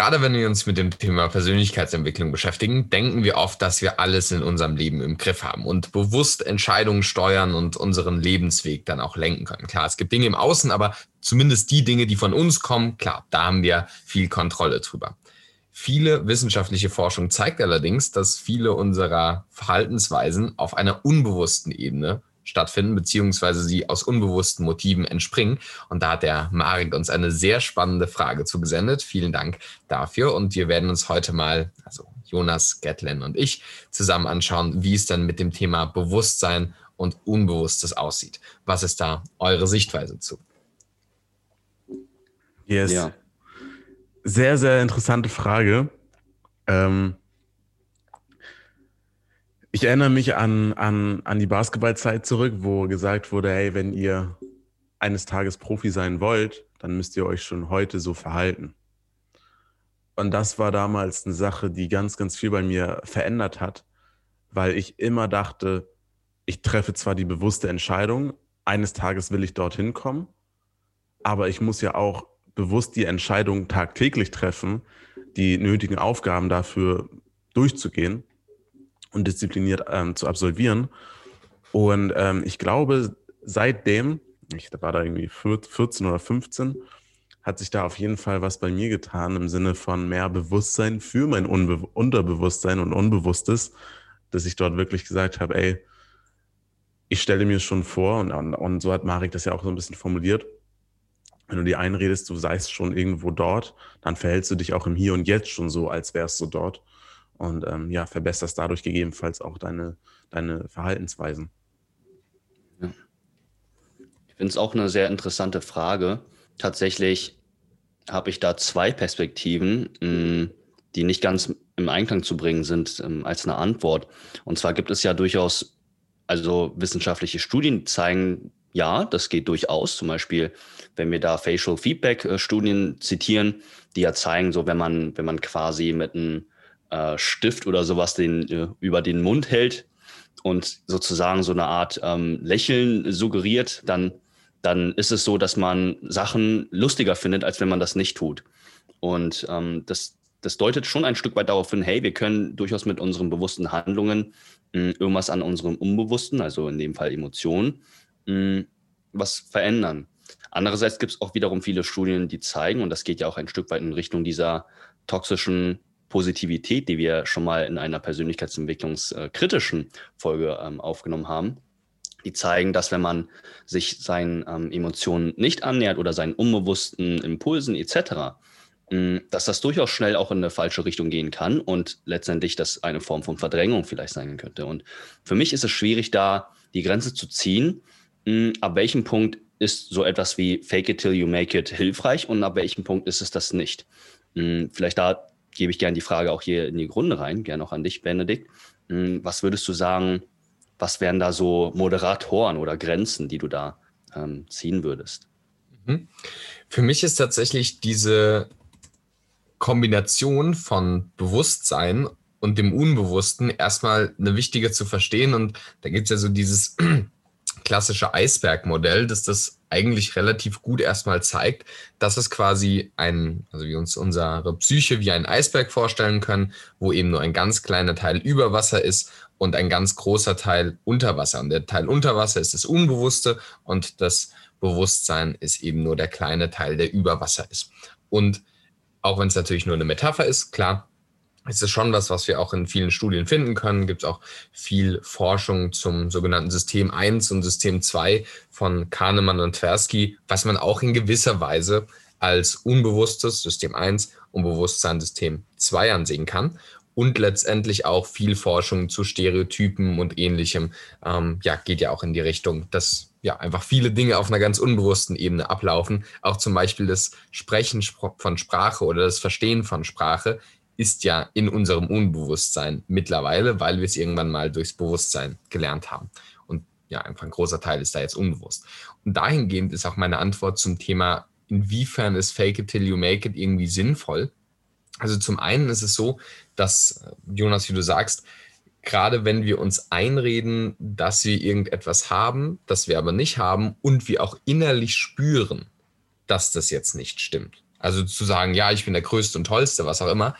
Gerade wenn wir uns mit dem Thema Persönlichkeitsentwicklung beschäftigen, denken wir oft, dass wir alles in unserem Leben im Griff haben und bewusst Entscheidungen steuern und unseren Lebensweg dann auch lenken können. Klar, es gibt Dinge im Außen, aber zumindest die Dinge, die von uns kommen, klar, da haben wir viel Kontrolle drüber. Viele wissenschaftliche Forschung zeigt allerdings, dass viele unserer Verhaltensweisen auf einer unbewussten Ebene stattfinden, beziehungsweise sie aus unbewussten Motiven entspringen. Und da hat der Marek uns eine sehr spannende Frage zugesendet. Vielen Dank dafür. Und wir werden uns heute mal, also Jonas, Gatlin und ich, zusammen anschauen, wie es dann mit dem Thema Bewusstsein und Unbewusstes aussieht. Was ist da eure Sichtweise zu? Yes. Ja. Sehr, sehr interessante Frage. Ähm, ich erinnere mich an, an, an die Basketballzeit zurück, wo gesagt wurde, hey, wenn ihr eines Tages Profi sein wollt, dann müsst ihr euch schon heute so verhalten. Und das war damals eine Sache, die ganz, ganz viel bei mir verändert hat, weil ich immer dachte, ich treffe zwar die bewusste Entscheidung, eines Tages will ich dorthin kommen, aber ich muss ja auch bewusst die Entscheidung tagtäglich treffen, die nötigen Aufgaben dafür durchzugehen und diszipliniert ähm, zu absolvieren. Und ähm, ich glaube, seitdem, ich war da irgendwie 14 oder 15, hat sich da auf jeden Fall was bei mir getan im Sinne von mehr Bewusstsein für mein Unbe Unterbewusstsein und Unbewusstes, dass ich dort wirklich gesagt habe, ey, ich stelle mir schon vor, und, und so hat Marek das ja auch so ein bisschen formuliert, wenn du dir einredest, du seist schon irgendwo dort, dann verhältst du dich auch im Hier und Jetzt schon so, als wärst du dort und ähm, ja, verbesserst dadurch gegebenenfalls auch deine, deine Verhaltensweisen. Ja. Ich finde es auch eine sehr interessante Frage. Tatsächlich habe ich da zwei Perspektiven, mm, die nicht ganz im Einklang zu bringen sind ähm, als eine Antwort. Und zwar gibt es ja durchaus, also wissenschaftliche Studien zeigen, ja, das geht durchaus. Zum Beispiel, wenn wir da Facial Feedback äh, Studien zitieren, die ja zeigen, so wenn man, wenn man quasi mit einem äh, Stift oder sowas den, äh, über den Mund hält und sozusagen so eine Art ähm, Lächeln suggeriert, dann, dann ist es so, dass man Sachen lustiger findet, als wenn man das nicht tut. Und ähm, das, das deutet schon ein Stück weit darauf hin, hey, wir können durchaus mit unseren bewussten Handlungen mh, hm, irgendwas an unserem Unbewussten, also in dem Fall Emotionen, mh, hm, was verändern. Andererseits gibt es auch wiederum viele Studien, die zeigen, und das geht ja auch ein Stück weit in Richtung dieser toxischen Positivität, die wir schon mal in einer persönlichkeitsentwicklungskritischen Folge ähm, aufgenommen haben, die zeigen, dass wenn man sich seinen ähm, Emotionen nicht annähert oder seinen unbewussten Impulsen etc., mh, dass das durchaus schnell auch in eine falsche Richtung gehen kann und letztendlich das eine Form von Verdrängung vielleicht sein könnte. Und für mich ist es schwierig, da die Grenze zu ziehen, mh, ab welchem Punkt ist so etwas wie Fake it till you make it hilfreich und ab welchem Punkt ist es das nicht. Vielleicht da gebe ich gerne die Frage auch hier in die Grunde rein, gerne auch an dich, Benedikt. Hm, was würdest du sagen, was wären da so Moderatoren oder Grenzen, die du da ähm, ziehen würdest? Mhm. Für mich ist tatsächlich diese Kombination von Bewusstsein und dem Unbewussten erstmal eine wichtige zu verstehen. Und da gibt es ja so dieses klassische Eisbergmodell, dass das eigentlich relativ gut erstmal zeigt, dass es quasi ein, also wie uns unsere Psyche wie ein Eisberg vorstellen können, wo eben nur ein ganz kleiner Teil über Wasser ist und ein ganz großer Teil unter Wasser. Und der Teil unter Wasser ist das Unbewusste und das Bewusstsein ist eben nur der kleine Teil, der über Wasser ist. Und auch wenn es natürlich nur eine Metapher ist, klar, es ist schon was, was wir auch in vielen Studien finden können. Gibt es auch viel Forschung zum sogenannten System 1 und System 2 von Kahnemann und Tversky, was man auch in gewisser Weise als unbewusstes System 1 und Bewusstsein System 2 ansehen kann. Und letztendlich auch viel Forschung zu Stereotypen und ähnlichem, ähm, ja, geht ja auch in die Richtung, dass ja einfach viele Dinge auf einer ganz unbewussten Ebene ablaufen. Auch zum Beispiel das Sprechen von Sprache oder das Verstehen von Sprache ist ja in unserem Unbewusstsein mittlerweile, weil wir es irgendwann mal durchs Bewusstsein gelernt haben. Und ja, einfach ein großer Teil ist da jetzt unbewusst. Und dahingehend ist auch meine Antwort zum Thema, inwiefern ist Fake it till you make it irgendwie sinnvoll. Also zum einen ist es so, dass, Jonas, wie du sagst, gerade wenn wir uns einreden, dass wir irgendetwas haben, das wir aber nicht haben und wir auch innerlich spüren, dass das jetzt nicht stimmt Also zu sagen, ja, ich bin der Größte und Tollste, was auch immer.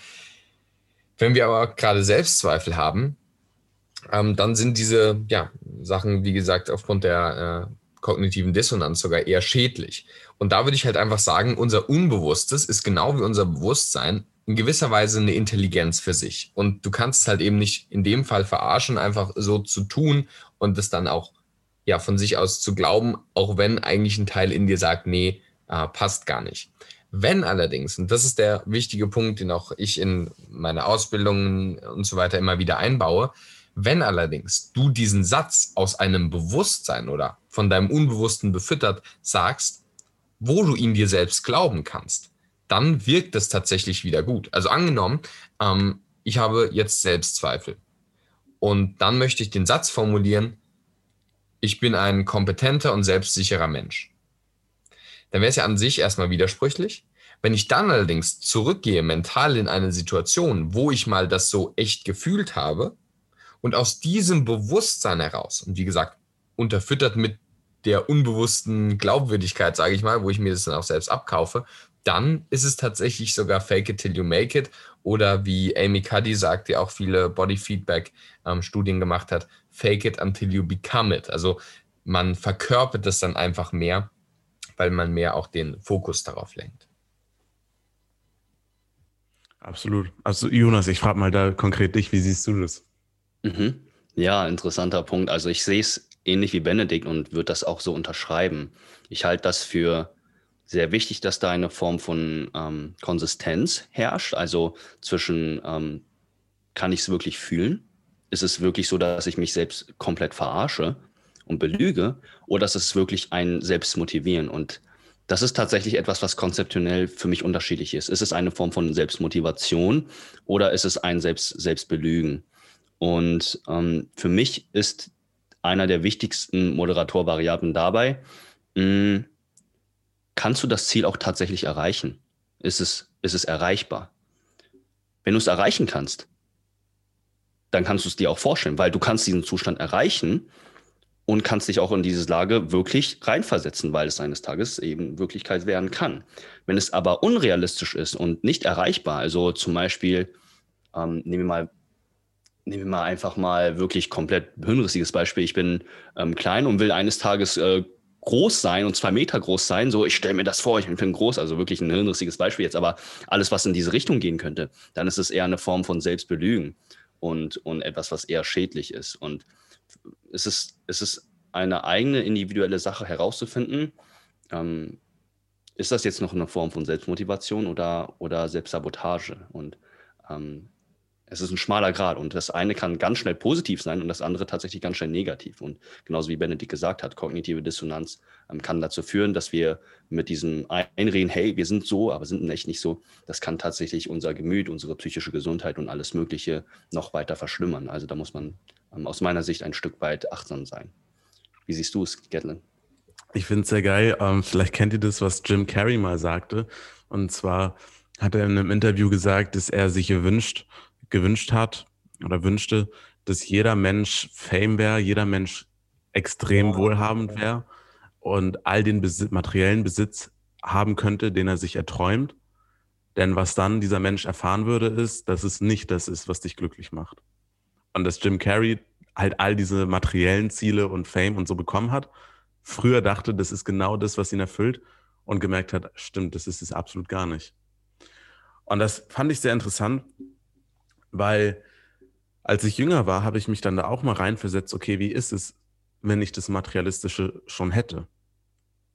Wenn wir aber gerade Selbstzweifel haben, ähm, dann sind diese ja, Sachen, wie gesagt, aufgrund der äh, kognitiven Dissonanz sogar eher schädlich. Und da würde ich halt einfach sagen, unser Unbewusstes ist genau wie unser Bewusstsein in gewisser Weise eine Intelligenz für sich. Und du kannst es halt eben nicht in dem Fall verarschen, einfach so zu tun und das dann auch ja von sich aus zu glauben, auch wenn eigentlich ein Teil in dir sagt, nee, äh, passt gar nicht. Wenn allerdings, und das ist der wichtige Punkt, den auch ich in meine Ausbildungen und so weiter immer wieder einbaue, wenn allerdings du diesen Satz aus einem Bewusstsein oder von deinem Unbewussten befüttert sagst, wo du ihn dir selbst glauben kannst, dann wirkt es tatsächlich wieder gut. Also angenommen, ähm, ich habe jetzt Selbstzweifel und dann möchte ich den Satz formulieren, ich bin ein kompetenter und selbstsicherer Mensch dann wäre es ja an sich erstmal widersprüchlich. Wenn ich dann allerdings zurückgehe mental in eine Situation, wo ich mal das so echt gefühlt habe und aus diesem Bewusstsein heraus, und wie gesagt, unterfüttert mit der unbewussten Glaubwürdigkeit, sage ich mal, wo ich mir das dann auch selbst abkaufe, dann ist es tatsächlich sogar Fake it till you make it oder wie Amy Cuddy sagt, die auch viele Body Feedback ähm, Studien gemacht hat, Fake it until you become it. Also man verkörpert es dann einfach mehr weil man mehr auch den Fokus darauf lenkt. Absolut. Also Jonas, ich frage mal da konkret dich, wie siehst du das? Mhm. Ja, interessanter Punkt. Also ich sehe es ähnlich wie Benedikt und würde das auch so unterschreiben. Ich halte das für sehr wichtig, dass da eine Form von ähm, Konsistenz herrscht, also zwischen ähm, kann ich es wirklich fühlen? Ist es wirklich so, dass ich mich selbst komplett verarsche? Und belüge oder ist es wirklich ein Selbstmotivieren? Und das ist tatsächlich etwas, was konzeptionell für mich unterschiedlich ist. Ist es eine Form von Selbstmotivation oder ist es ein Selbst Selbstbelügen? Und ähm, für mich ist einer der wichtigsten Moderatorvariablen dabei, mh, hm, kannst du das Ziel auch tatsächlich erreichen? Ist es, ist es erreichbar? Wenn du es erreichen kannst, dann kannst du es dir auch vorstellen, weil du kannst diesen Zustand erreichen und kannst dich auch in diese Lage wirklich reinversetzen, weil es eines Tages eben Wirklichkeit werden kann. Wenn es aber unrealistisch ist und nicht erreichbar, also zum Beispiel, ähm, nehmen wir mal nehmen wir mal einfach mal wirklich komplett hirnrissiges Beispiel. Ich bin ähm, klein und will eines Tages äh, groß sein und zwei Meter groß sein. So, ich stelle mir das vor, ich bin groß, also wirklich ein hirnrissiges Beispiel jetzt, aber alles, was in diese Richtung gehen könnte, dann ist es eher eine Form von Selbstbelügen und, und etwas, was eher schädlich ist. Und es ist, es ist eine eigene individuelle Sache herauszufinden. Ähm, ist das jetzt noch eine Form von Selbstmotivation oder, oder Selbstsabotage? Und ähm, es ist ein schmaler Grad und das eine kann ganz schnell positiv sein und das andere tatsächlich ganz schnell negativ. Und genauso wie Benedikt gesagt hat, kognitive Dissonanz ähm, kann dazu führen, dass wir mit diesem Einreden, hey, wir sind so, aber sind echt nicht so, das kann tatsächlich unser Gemüt, unsere psychische Gesundheit und alles Mögliche noch weiter verschlimmern. Also da muss man aus meiner Sicht ein Stück weit achtsam sein. Wie siehst du es, Gatlin? Ich finde es sehr geil. Ähm, vielleicht kennt ihr das, was Jim Carrey mal sagte. Und zwar hat er in einem Interview gesagt, dass er sich gewünscht, gewünscht hat oder wünschte, dass jeder Mensch Fame wäre, jeder Mensch extrem wohlhabend wäre und all den Besitz, materiellen Besitz haben könnte, den er sich erträumt. Denn was dann dieser Mensch erfahren würde, ist, dass es nicht das ist, was dich glücklich macht. Und dass Jim Carrey halt all diese materiellen Ziele und Fame und so bekommen hat, früher dachte, das ist genau das, was ihn erfüllt und gemerkt hat, stimmt, das ist es absolut gar nicht. Und das fand ich sehr interessant, weil als ich jünger war, habe ich mich dann da auch mal reinversetzt, okay, wie ist es, wenn ich das Materialistische schon hätte?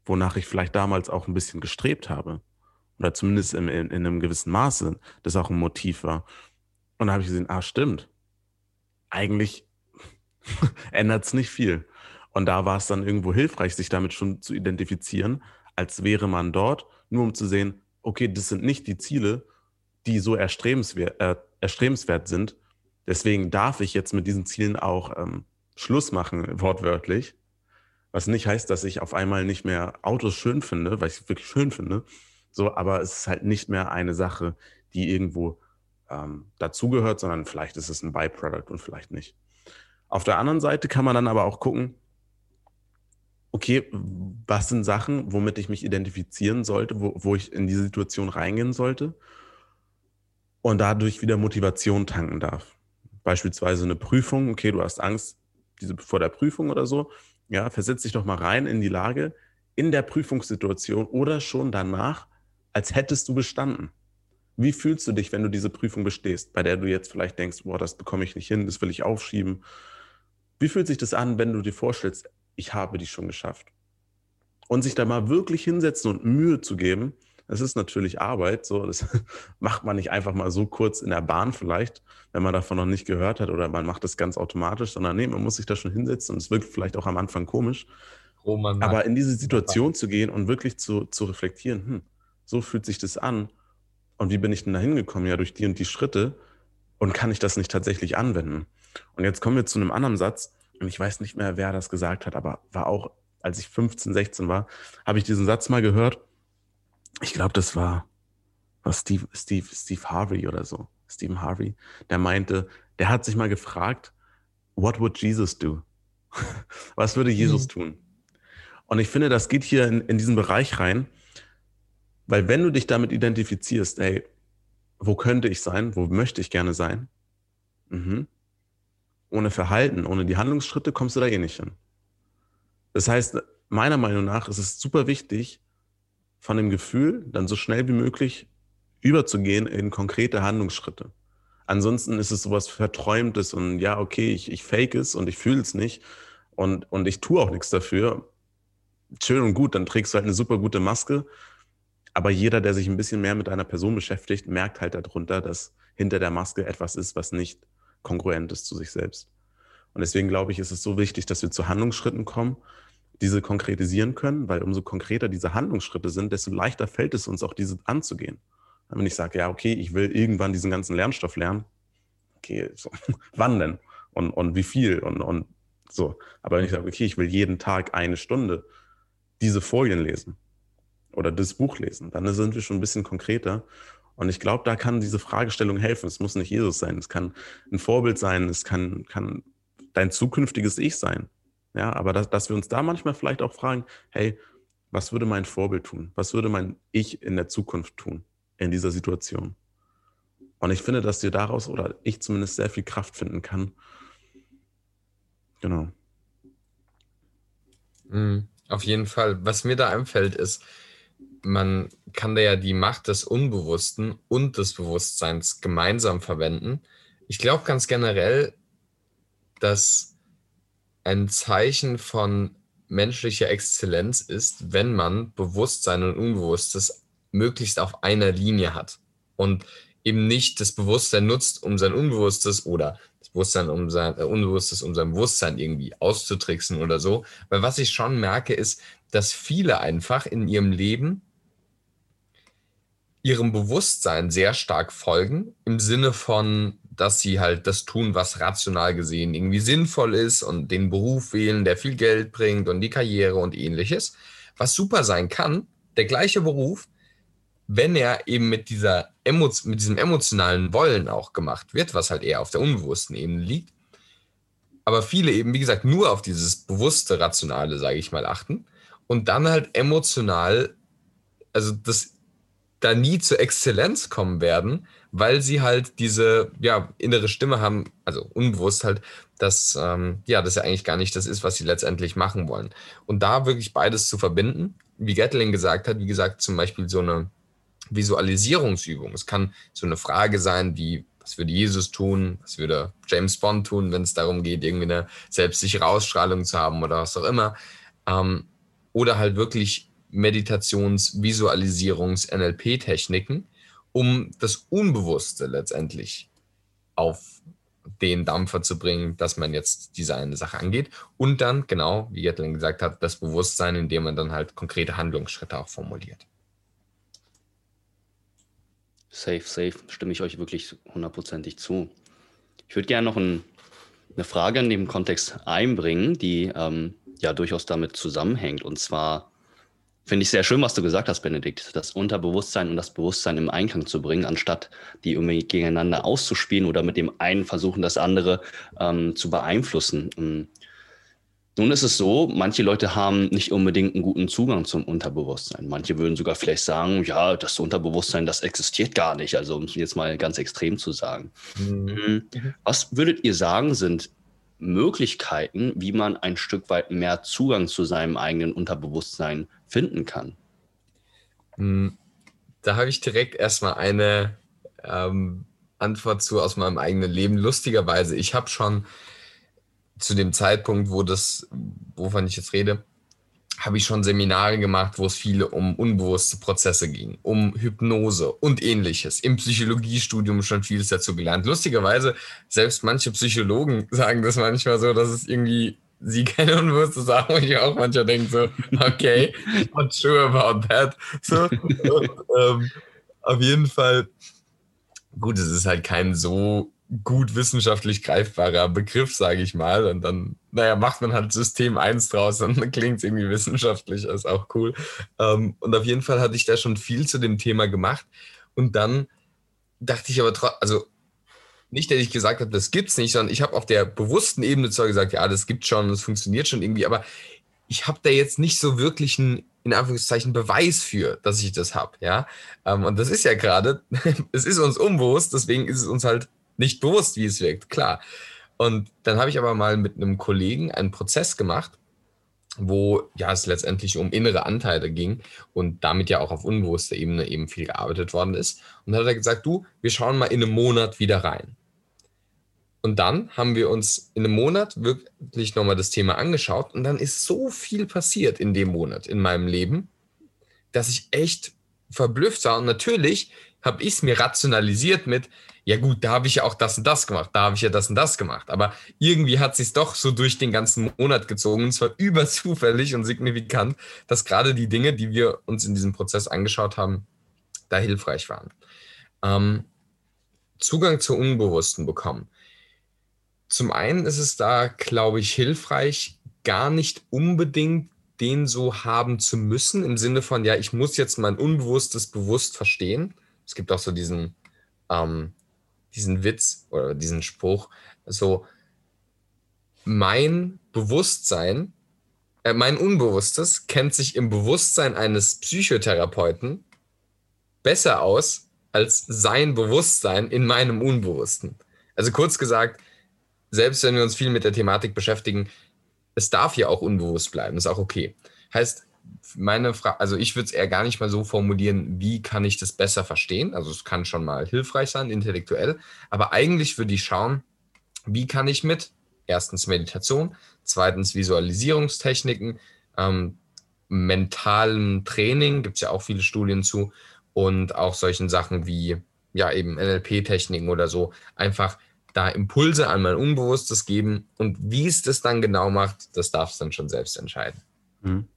Wonach ich vielleicht damals auch ein bisschen gestrebt habe. Oder zumindest in, in, in einem gewissen Maße, das auch ein Motiv war. Und da habe ich gesehen, ah, stimmt. Eigentlich ändert es nicht viel. Und da war es dann irgendwo hilfreich, sich damit schon zu identifizieren, als wäre man dort, nur um zu sehen, okay, das sind nicht die Ziele, die so erstrebenswert, äh, erstrebenswert sind. Deswegen darf ich jetzt mit diesen Zielen auch ähm, Schluss machen, wortwörtlich. Was nicht heißt, dass ich auf einmal nicht mehr Autos schön finde, weil ich es wirklich schön finde. So, aber es ist halt nicht mehr eine Sache, die irgendwo ähm, dazugehört, sondern vielleicht ist es ein Byproduct und vielleicht nicht. Auf der anderen Seite kann man dann aber auch gucken, okay, was sind Sachen, womit ich mich identifizieren sollte, wo, wo ich in die Situation reingehen sollte und dadurch wieder Motivation tanken darf. Beispielsweise eine Prüfung, okay, du hast Angst diese, vor der Prüfung oder so, ja, versetz dich doch mal rein in die Lage, in der Prüfungssituation oder schon danach, als hättest du bestanden. Wie fühlst du dich, wenn du diese Prüfung bestehst, bei der du jetzt vielleicht denkst, boah, das bekomme ich nicht hin, das will ich aufschieben? Wie fühlt sich das an, wenn du dir vorstellst, ich habe die schon geschafft? Und sich da mal wirklich hinsetzen und Mühe zu geben, das ist natürlich Arbeit, so, das macht man nicht einfach mal so kurz in der Bahn vielleicht, wenn man davon noch nicht gehört hat oder man macht das ganz automatisch, sondern nee, man muss sich da schon hinsetzen und es wirkt vielleicht auch am Anfang komisch. Oh, Aber in diese Situation zu gehen und wirklich zu, zu reflektieren, hm, so fühlt sich das an und wie bin ich denn da hingekommen? Ja, durch die und die Schritte und kann ich das nicht tatsächlich anwenden? Und jetzt kommen wir zu einem anderen Satz und ich weiß nicht mehr, wer das gesagt hat, aber war auch, als ich 15, 16 war, habe ich diesen Satz mal gehört ich glaube, das war, war Steve, Steve, Steve Harvey oder so, Stephen Harvey, der meinte, der hat sich mal gefragt, what would Jesus do? Was würde Jesus mhm. tun? Und ich finde, das geht hier in, in diesen Bereich rein, weil wenn du dich damit identifizierst, ey, wo könnte ich sein? Wo möchte ich gerne sein? Mhm. Ohne Verhalten, ohne die Handlungsschritte kommst du da eh nicht hin. Das heißt, meiner Meinung nach ist es super wichtig, von dem Gefühl dann so schnell wie möglich überzugehen in konkrete Handlungsschritte. Ansonsten ist es sowas Verträumtes und ja, okay, ich, ich fake es und ich fühle es nicht und, und ich tue auch nichts dafür. Schön und gut, dann trägst du halt eine super gute Maske. Aber jeder, der sich ein bisschen mehr mit einer Person beschäftigt, merkt halt darunter, dass hinter der Maske etwas ist, was nicht kongruent ist zu sich selbst. Und deswegen glaube ich, ist es so wichtig, dass wir zu Handlungsschritten kommen diese konkretisieren können, weil umso konkreter diese Handlungsschritte sind, desto leichter fällt es uns auch, diese anzugehen. Wenn ich sage, ja, okay, ich will irgendwann diesen ganzen Lernstoff lernen, okay, so, wann denn? Und, und wie viel? Und, und so. Aber wenn ich sage, okay, ich will jeden Tag eine Stunde diese Folien lesen oder das Buch lesen, dann sind wir schon ein bisschen konkreter. Und ich glaube, da kann diese Fragestellung helfen. Es muss nicht Jesus sein, es kann ein Vorbild sein, es kann, kann dein zukünftiges Ich sein. Ja, aber dass, dass wir uns da manchmal vielleicht auch fragen, hey, was würde mein Vorbild tun? Was würde mein Ich in der Zukunft tun in dieser Situation? Und ich finde, dass dir daraus oder ich zumindest sehr viel Kraft finden kann. Genau. Mhm, auf jeden Fall. Was mir da einfällt, ist, man kann da ja die Macht des Unbewussten und des Bewusstseins gemeinsam verwenden. Ich glaube ganz generell, dass ein Zeichen von menschlicher Exzellenz ist, wenn man Bewusstsein und Unbewusstes möglichst auf einer Linie hat und eben nicht das Bewusstsein nutzt, um sein Unbewusstes oder das Bewusstsein um sein äh, Unbewusstes um sein Bewusstsein irgendwie auszutricksen oder so. Weil was ich schon merke, ist, dass viele einfach in ihrem Leben ihrem Bewusstsein sehr stark folgen, im Sinne von, dass sie halt das tun, was rational gesehen irgendwie sinnvoll ist und den Beruf wählen, der viel Geld bringt und die Karriere und ähnliches, was super sein kann, der gleiche Beruf, wenn er eben mit, dieser mit diesem emotionalen Wollen auch gemacht wird, was halt eher auf der unbewussten Ebene liegt. Aber viele eben, wie gesagt, nur auf dieses bewusste, rationale, sage ich mal, achten und dann halt emotional, also das da nie zur Exzellenz kommen werden, weil sie halt diese ja, innere Stimme haben, also unbewusst halt, dass ähm, ja, das ja eigentlich gar nicht das ist, was sie letztendlich machen wollen. Und da wirklich beides zu verbinden, wie Gatling gesagt hat, wie gesagt, zum Beispiel so eine Visualisierungsübung. Es kann so eine Frage sein, wie was würde Jesus tun, was würde James Bond tun, wenn es darum geht, irgendwie eine selbstsichere Ausstrahlung zu haben oder was auch immer. Ähm, oder halt wirklich Meditations-, Visualisierungs-, NLP-Techniken, um das Unbewusste letztendlich auf den Dampfer zu bringen, dass man jetzt diese eine Sache angeht. Und dann, genau, wie Jetlin gesagt hat, das Bewusstsein, indem man dann halt konkrete Handlungsschritte auch formuliert. Safe, safe, stimme ich euch wirklich hundertprozentig zu. Ich würde gerne noch ein, eine Frage in dem Kontext einbringen, die ähm, ja durchaus damit zusammenhängt. Und zwar, Finde ich sehr schön, was du gesagt hast, Benedikt, das Unterbewusstsein und das Bewusstsein im Einklang zu bringen, anstatt die irgendwie gegeneinander auszuspielen oder mit dem einen versuchen, das andere ähm, zu beeinflussen. Ähm, Nun ist es so, manche Leute haben nicht unbedingt einen guten Zugang zum Unterbewusstsein. Manche würden sogar vielleicht sagen, ja, das Unterbewusstsein, das existiert gar nicht. Also um es jetzt mal ganz extrem zu sagen. Mhm. Was würdet ihr sagen, sind Möglichkeiten, wie man ein Stück weit mehr Zugang zu seinem eigenen Unterbewusstsein finden kann? Hm, da habe ich direkt erstmal eine ähm, Antwort zu aus meinem eigenen Leben. Lustigerweise, ich habe schon zu dem Zeitpunkt, wo das, wovon ich jetzt rede, habe ich schon Seminare gemacht, wo es viele um unbewusste Prozesse ging, um Hypnose und ähnliches. Im Psychologiestudium schon vieles dazu gelernt. Lustigerweise, selbst manche Psychologen sagen das manchmal so, dass es irgendwie sie keine unbewusste Sachen, wo ich auch manchmal denke so, okay, not sure about that. So, und, ähm, auf jeden Fall, gut, es ist halt kein so gut wissenschaftlich greifbarer Begriff, sage ich mal. Und dann, naja, macht man halt System 1 draus, dann klingt es irgendwie wissenschaftlich, ist auch cool. Ähm, und auf jeden Fall hatte ich da schon viel zu dem Thema gemacht. Und dann dachte ich aber trotzdem, also nicht, dass ich gesagt habe, das gibt's nicht, sondern ich habe auf der bewussten Ebene zwar gesagt, ja, das gibt schon, das funktioniert schon irgendwie, aber ich habe da jetzt nicht so wirklich einen, in Anführungszeichen, Beweis für, dass ich das habe, ja. Ähm, und das ist ja gerade, es ist uns unbewusst, deswegen ist es uns halt nicht bewusst, wie es wirkt, klar. Und dann habe ich aber mal mit einem Kollegen einen Prozess gemacht, wo ja es letztendlich um innere Anteile ging und damit ja auch auf unbewusster Ebene eben viel gearbeitet worden ist. Und dann hat er gesagt, du, wir schauen mal in einem Monat wieder rein. Und dann haben wir uns in einem Monat wirklich nochmal das Thema angeschaut und dann ist so viel passiert in dem Monat in meinem Leben, dass ich echt verblüfft war. Und natürlich habe ich es mir rationalisiert mit, ja gut, da habe ich ja auch das und das gemacht, da habe ich ja das und das gemacht. Aber irgendwie hat sich doch so durch den ganzen Monat gezogen, und zwar überzufällig und signifikant, dass gerade die Dinge, die wir uns in diesem Prozess angeschaut haben, da hilfreich waren. Ähm, Zugang zur Unbewussten bekommen. Zum einen ist es da, glaube ich, hilfreich, gar nicht unbedingt den so haben zu müssen, im Sinne von, ja, ich muss jetzt mein Unbewusstes bewusst verstehen. Es gibt auch so diesen ähm, diesen Witz oder diesen Spruch, so mein Bewusstsein, äh, mein Unbewusstes kennt sich im Bewusstsein eines Psychotherapeuten besser aus als sein Bewusstsein in meinem Unbewussten. Also kurz gesagt, selbst wenn wir uns viel mit der Thematik beschäftigen, es darf ja auch unbewusst bleiben, ist auch okay. Heißt, meine Frage, also ich würde es eher gar nicht mal so formulieren, wie kann ich das besser verstehen? Also es kann schon mal hilfreich sein, intellektuell, aber eigentlich würde ich schauen, wie kann ich mit erstens Meditation, zweitens Visualisierungstechniken, ähm, mentalem Training, gibt es ja auch viele Studien zu, und auch solchen Sachen wie ja eben NLP-Techniken oder so, einfach da Impulse an mein Unbewusstes geben und wie es das dann genau macht, das darf es dann schon selbst entscheiden. Mhm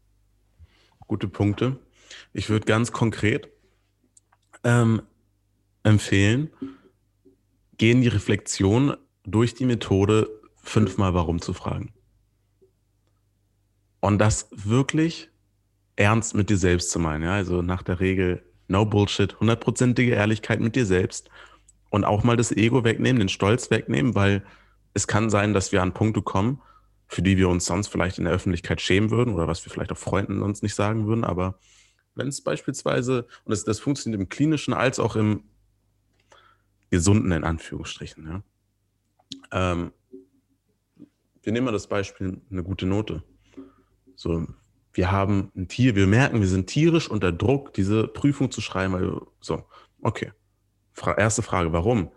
gute Punkte. Ich würde ganz konkret ähm, empfehlen, gehen die Reflexion durch die Methode fünfmal warum zu fragen. Und das wirklich ernst mit dir selbst zu meinen. Ja? Also nach der Regel no Bullshit, hundertprozentige Ehrlichkeit mit dir selbst und auch mal das Ego wegnehmen, den Stolz wegnehmen, weil es kann sein, dass wir an Punkte kommen, für die wir uns sonst vielleicht in der Öffentlichkeit schämen würden oder was wir vielleicht auch Freunden uns nicht sagen würden. Aber wenn es beispielsweise, und das, das funktioniert im klinischen als auch im gesunden, in Anführungsstrichen, ja. Ähm, wir nehmen mal das Beispiel eine gute Note. So, wir haben ein Tier, wir merken, wir sind tierisch unter Druck, diese Prüfung zu schreiben, weil, so, okay. Fra erste Frage, warum?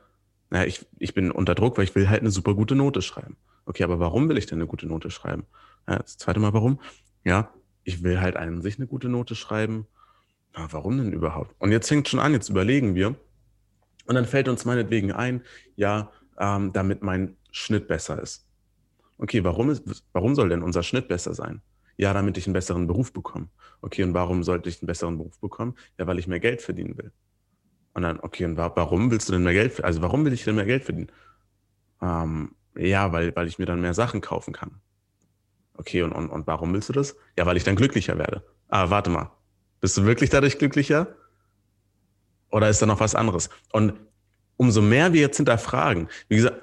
Naja, ich, ich bin unter Druck, weil ich will halt eine super gute Note schreiben. Okay, aber warum will ich denn eine gute Note schreiben? Ja, das zweite Mal, warum? Ja, ich will halt an sich eine gute Note schreiben. Na, warum denn überhaupt? Und jetzt fängt schon an, jetzt überlegen wir. Und dann fällt uns meinetwegen ein, ja, ähm, damit mein Schnitt besser ist. Okay, warum, ist, warum soll denn unser Schnitt besser sein? Ja, damit ich einen besseren Beruf bekomme. Okay, und warum sollte ich einen besseren Beruf bekommen? Ja, weil ich mehr Geld verdienen will. Und dann, okay, und warum willst du denn mehr Geld, also warum will ich denn mehr Geld verdienen? Ähm, ja, weil, weil ich mir dann mehr Sachen kaufen kann. Okay, und, und, und warum willst du das? Ja, weil ich dann glücklicher werde. Ah, warte mal. Bist du wirklich dadurch glücklicher? Oder ist da noch was anderes? Und umso mehr wir jetzt hinterfragen, wie gesagt,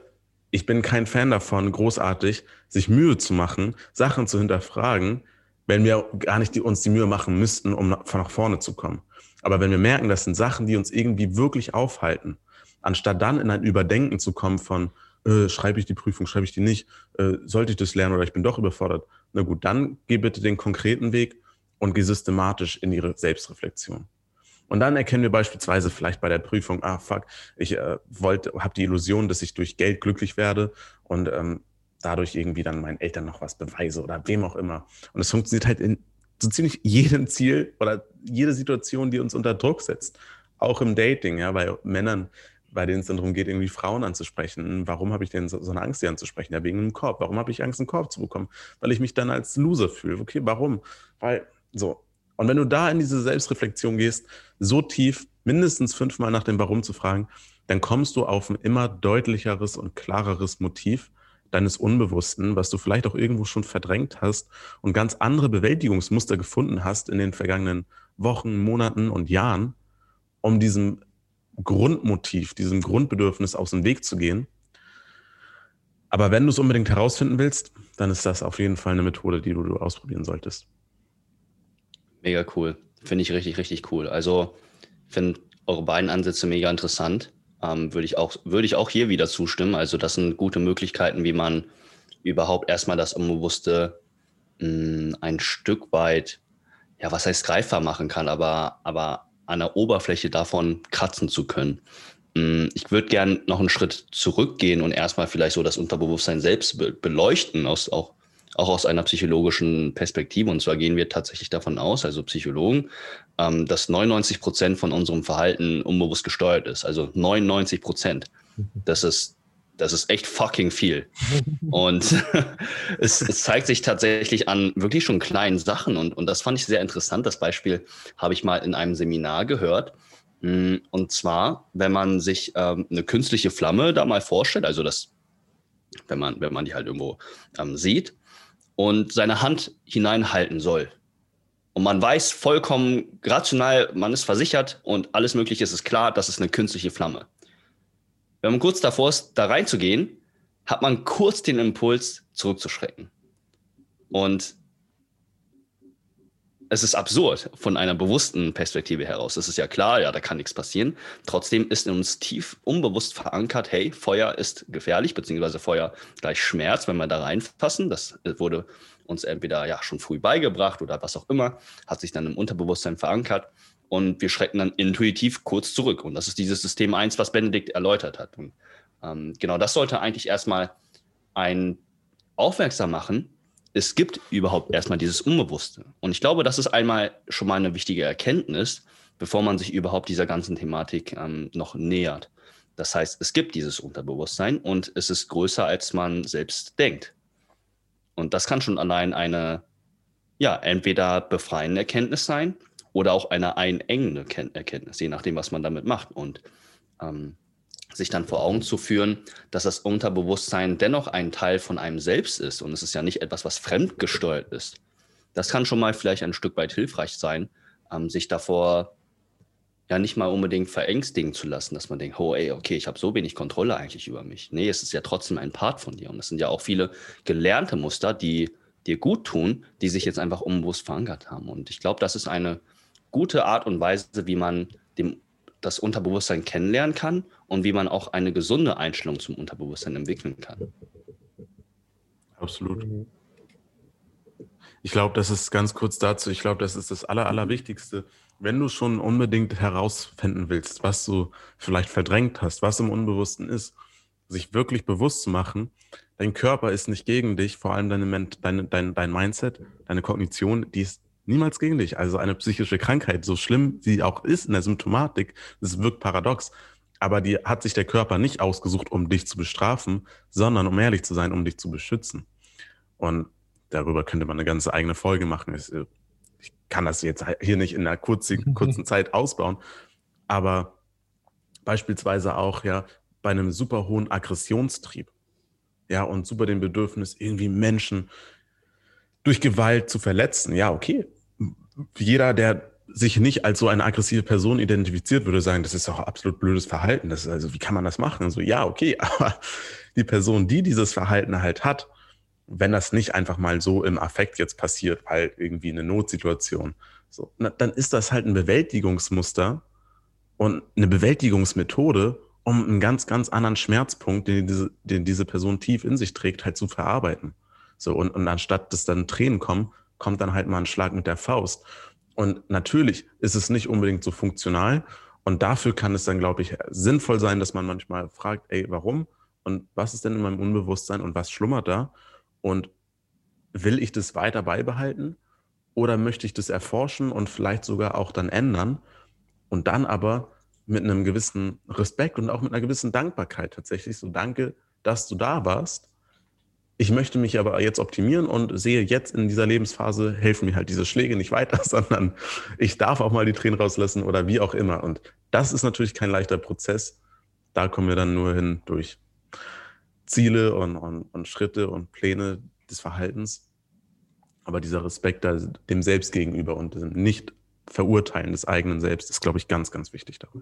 ich bin kein Fan davon, großartig sich Mühe zu machen, Sachen zu hinterfragen, wenn wir gar nicht die, uns die Mühe machen müssten, um nach, vorne zu kommen. Aber wenn wir merken, das sind Sachen, die uns irgendwie wirklich aufhalten, anstatt dann in ein Überdenken zu kommen von, äh, schreibe ich die Prüfung, schreibe ich die nicht, äh, sollte ich das lernen oder ich bin doch überfordert. Na gut, dann geh bitte den konkreten Weg und geh systematisch in ihre Selbstreflexion. Und dann erkennen wir beispielsweise vielleicht bei der Prüfung, ah fuck, ich äh, wollte, habe die Illusion, dass ich durch Geld glücklich werde und ähm, dadurch irgendwie dann meinen Eltern noch was beweise oder wem auch immer. Und es funktioniert halt in so ziemlich jedem Ziel oder jede Situation, die uns unter Druck setzt. Auch im Dating, ja, bei Männern, bei denen es dann darum geht, irgendwie Frauen anzusprechen. Warum habe ich denn so, so, eine Angst, die anzusprechen? Ja, wegen einem Korb. Warum habe ich Angst, einen Korb zu bekommen? Weil ich mich dann als Loser fühle. Okay, warum? Weil so. Und wenn du da in diese Selbstreflexion gehst, so tief, mindestens fünfmal nach dem Warum zu fragen, dann kommst du auf ein immer deutlicheres und klareres Motiv deines Unbewussten, was du vielleicht auch irgendwo schon verdrängt hast und ganz andere Bewältigungsmuster gefunden hast in den vergangenen Wochen, Monaten und Jahren, um diesem Grundmotiv, diesem Grundbedürfnis aus dem Weg zu gehen. Aber wenn du es unbedingt herausfinden willst, dann ist das auf jeden Fall eine Methode, die du, du ausprobieren solltest. Mega cool. Finde ich richtig, richtig cool. Also, finde eure beiden Ansätze mega interessant ähm, würde ich auch, würde ich auch hier wieder zustimmen. Also das sind gute Möglichkeiten, wie man überhaupt erstmal das Unbewusste mh, hm, ein Stück weit, ja, was heißt greifbar machen kann, aber, aber an der Oberfläche davon kratzen zu können. Hm, ich würde gern noch einen Schritt zurückgehen und erstmal vielleicht so das Unterbewusstsein selbst beleuchten, aus, auch auch aus einer psychologischen Perspektive. Und zwar gehen wir tatsächlich davon aus, also Psychologen, ähm, dass 99 Prozent von unserem Verhalten unbewusst gesteuert ist. Also 99 Prozent. Das ist, das ist echt fucking viel. Und es, es, zeigt sich tatsächlich an wirklich schon kleinen Sachen. Und, und das fand ich sehr interessant. Das Beispiel habe ich mal in einem Seminar gehört. Mm, und zwar, wenn man sich ähm, eine künstliche Flamme da mal vorstellt, also das, wenn man, wenn man die halt irgendwo ähm, sieht, und seine Hand hineinhalten soll. Und man weiß vollkommen rational, man ist versichert und alles Mögliche ist klar, das ist eine künstliche Flamme. Wenn man kurz davor ist, da reinzugehen, hat man kurz den Impuls, zurückzuschrecken. Und es ist absurd von einer bewussten Perspektive heraus. Es ist ja klar, ja, da kann nichts passieren. Trotzdem ist in uns tief unbewusst verankert, hey, Feuer ist gefährlich, beziehungsweise Feuer gleich Schmerz, wenn wir da reinfassen. Das wurde uns entweder ja schon früh beigebracht oder was auch immer, hat sich dann im Unterbewusstsein verankert und wir schrecken dann intuitiv kurz zurück. Und das ist dieses System 1, was Benedikt erläutert hat. Und ähm, genau das sollte eigentlich erstmal ein aufmerksam machen, es gibt überhaupt erstmal dieses Unbewusste. Und ich glaube, das ist einmal schon mal eine wichtige Erkenntnis, bevor man sich überhaupt dieser ganzen Thematik ähm, noch nähert. Das heißt, es gibt dieses Unterbewusstsein und es ist größer, als man selbst denkt. Und das kann schon allein eine, ja, entweder befreiende Erkenntnis sein oder auch eine einengende Erkenntnis, je nachdem, was man damit macht. Und ähm, sich dann vor Augen zu führen, dass das Unterbewusstsein dennoch ein Teil von einem selbst ist und es ist ja nicht etwas, was fremdgesteuert ist. Das kann schon mal vielleicht ein Stück weit hilfreich sein, ähm, sich davor ja nicht mal unbedingt verängstigen zu lassen, dass man denkt, oh ey, okay, ich habe so wenig Kontrolle eigentlich über mich. Nee, es ist ja trotzdem ein Part von dir und es sind ja auch viele gelernte Muster, die dir gut tun, die sich jetzt einfach unbewusst verankert haben. Und ich glaube, das ist eine gute Art und Weise, wie man dem das Unterbewusstsein kennenlernen kann und wie man auch eine gesunde Einstellung zum Unterbewusstsein entwickeln kann. Absolut. Ich glaube, das ist ganz kurz dazu, ich glaube, das ist das Aller, Allerwichtigste. Wenn du schon unbedingt herausfinden willst, was du vielleicht verdrängt hast, was im Unbewussten ist, sich wirklich bewusst zu machen, dein Körper ist nicht gegen dich, vor allem deine, deine, dein, dein Mindset, deine Kognition, die ist niemals gegen dich. Also eine psychische Krankheit, so schlimm sie auch ist in der Symptomatik, das wirkt paradox, aber die hat sich der Körper nicht ausgesucht, um dich zu bestrafen, sondern um ehrlich zu sein, um dich zu beschützen. Und darüber könnte man eine ganze eigene Folge machen. Äh, ich kann das jetzt hier nicht in einer kurzen, kurzen Zeit ausbauen, aber beispielsweise auch ja bei einem super hohen Aggressionstrieb. Ja, und super dem Bedürfnis, irgendwie Menschen durch Gewalt zu verletzen. Ja, okay, jeder, der sich nicht als so eine aggressive Person identifiziert, würde sagen, das ist doch absolut blödes Verhalten. Das ist also, wie kann man das machen? Und so, ja, okay, aber die Person, die dieses Verhalten halt hat, wenn das nicht einfach mal so im Affekt jetzt passiert, weil irgendwie eine Notsituation, so, na, dann ist das halt ein Bewältigungsmuster und eine Bewältigungsmethode, um einen ganz, ganz anderen Schmerzpunkt, den diese, den diese Person tief in sich trägt, halt zu verarbeiten. So, und, und anstatt dass dann Tränen kommen, kommt dann halt mal ein Schlag mit der Faust. Und natürlich ist es nicht unbedingt so funktional. Und dafür kann es dann, glaube ich, sinnvoll sein, dass man manchmal fragt, ey, warum? Und was ist denn in meinem Unbewusstsein und was schlummert da? Und will ich das weiter beibehalten? Oder möchte ich das erforschen und vielleicht sogar auch dann ändern? Und dann aber mit einem gewissen Respekt und auch mit einer gewissen Dankbarkeit tatsächlich so, danke, dass du da warst ich möchte mich aber jetzt optimieren und sehe jetzt in dieser Lebensphase helfen mir halt diese Schläge nicht weiter, sondern ich darf auch mal die Tränen rauslassen oder wie auch immer. Und das ist natürlich kein leichter Prozess. Da kommen wir dann nur hin durch Ziele und, und, und Schritte und Pläne des Verhaltens. Aber dieser Respekt dem Selbst gegenüber und dem Nicht-Verurteilen des eigenen Selbst ist, glaube ich, ganz, ganz wichtig dabei.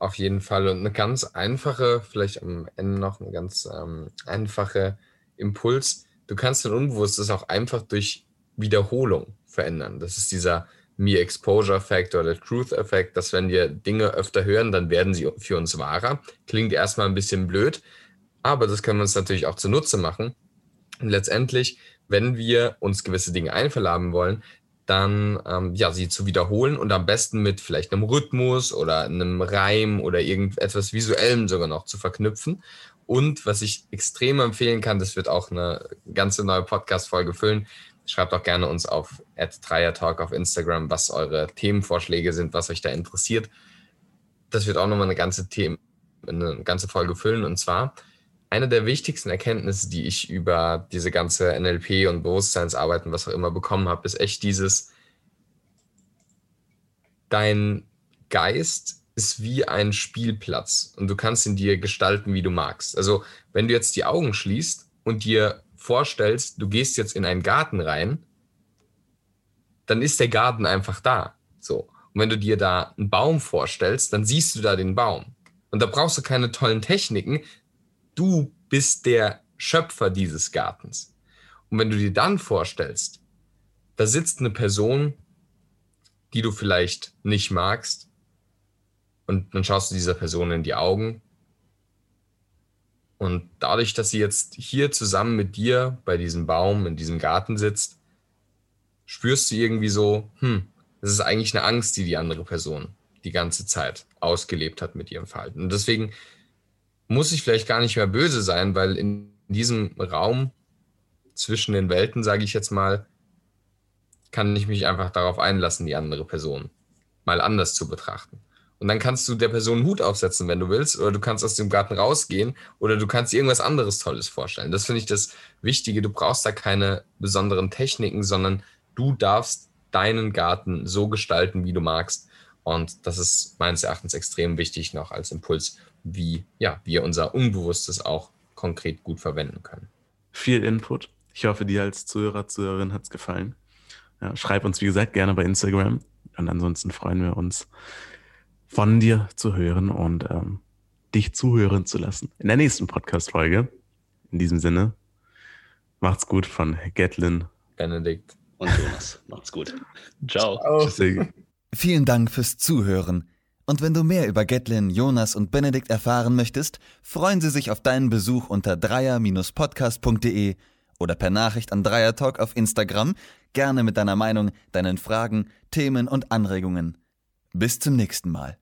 Auf jeden Fall. Und eine ganz einfache, vielleicht am Ende noch eine ganz ähm, einfache Impuls. Du kannst dein Unbewusstes auch einfach durch Wiederholung verändern. Das ist dieser Me-Exposure-Effekt oder Truth-Effekt, dass wenn wir Dinge öfter hören, dann werden sie für uns wahrer. Klingt erstmal ein bisschen blöd, aber das können wir uns natürlich auch zunutze machen. Und letztendlich, wenn wir uns gewisse Dinge einverleiben wollen, dann ähm, ja, sie zu wiederholen und am besten mit vielleicht einem Rhythmus oder einem Reim oder irgendetwas Visuellem sogar noch zu verknüpfen. Und was ich extrem empfehlen kann, das wird auch eine ganze neue Podcast-Folge füllen. Schreibt auch gerne uns auf Talk auf Instagram, was eure Themenvorschläge sind, was euch da interessiert. Das wird auch nochmal eine ganze Themen, eine ganze Folge füllen. Und zwar eine der wichtigsten Erkenntnisse, die ich über diese ganze NLP und Bewusstseinsarbeiten, was auch immer bekommen habe, ist echt dieses, dein Geist ist wie ein Spielplatz und du kannst ihn dir gestalten, wie du magst. Also wenn du jetzt die Augen schließt und dir vorstellst, du gehst jetzt in einen Garten rein, dann ist der Garten einfach da. So. Und wenn du dir da einen Baum vorstellst, dann siehst du da den Baum. Und da brauchst du keine tollen Techniken, du bist der Schöpfer dieses Gartens. Und wenn du dir dann vorstellst, da sitzt eine Person, die du vielleicht nicht magst, und dann schaust du dieser Person in die Augen. Und dadurch, dass sie jetzt hier zusammen mit dir bei diesem Baum, in diesem Garten sitzt, spürst du irgendwie so, hm, das ist eigentlich eine Angst, die die andere Person die ganze Zeit ausgelebt hat mit ihrem Verhalten. Und deswegen muss ich vielleicht gar nicht mehr böse sein, weil in diesem Raum zwischen den Welten, sage ich jetzt mal, kann ich mich einfach darauf einlassen, die andere Person mal anders zu betrachten. Und dann kannst du der Person einen Hut aufsetzen, wenn du willst, oder du kannst aus dem Garten rausgehen, oder du kannst dir irgendwas anderes Tolles vorstellen. Das finde ich das Wichtige. Du brauchst da keine besonderen Techniken, sondern du darfst deinen Garten so gestalten, wie du magst. Und das ist meines Erachtens extrem wichtig noch als Impuls wie ja, wir unser Unbewusstes auch konkret gut verwenden können. Viel Input. Ich hoffe, dir als Zuhörer, Zuhörerin hat es gefallen. Ja, schreib uns, wie gesagt, gerne bei Instagram. Und ansonsten freuen wir uns, von dir zu hören und ähm, dich zuhören zu lassen. In der nächsten Podcast-Folge. In diesem Sinne, macht's gut von Gatlin, Benedikt und Jonas. macht's gut. Ciao. Ciao. Vielen Dank fürs Zuhören. Und wenn du mehr über Gatlin, Jonas und Benedikt erfahren möchtest, freuen sie sich auf deinen Besuch unter dreier-podcast.de oder per Nachricht an Dreiertalk auf Instagram, gerne mit deiner Meinung, deinen Fragen, Themen und Anregungen. Bis zum nächsten Mal.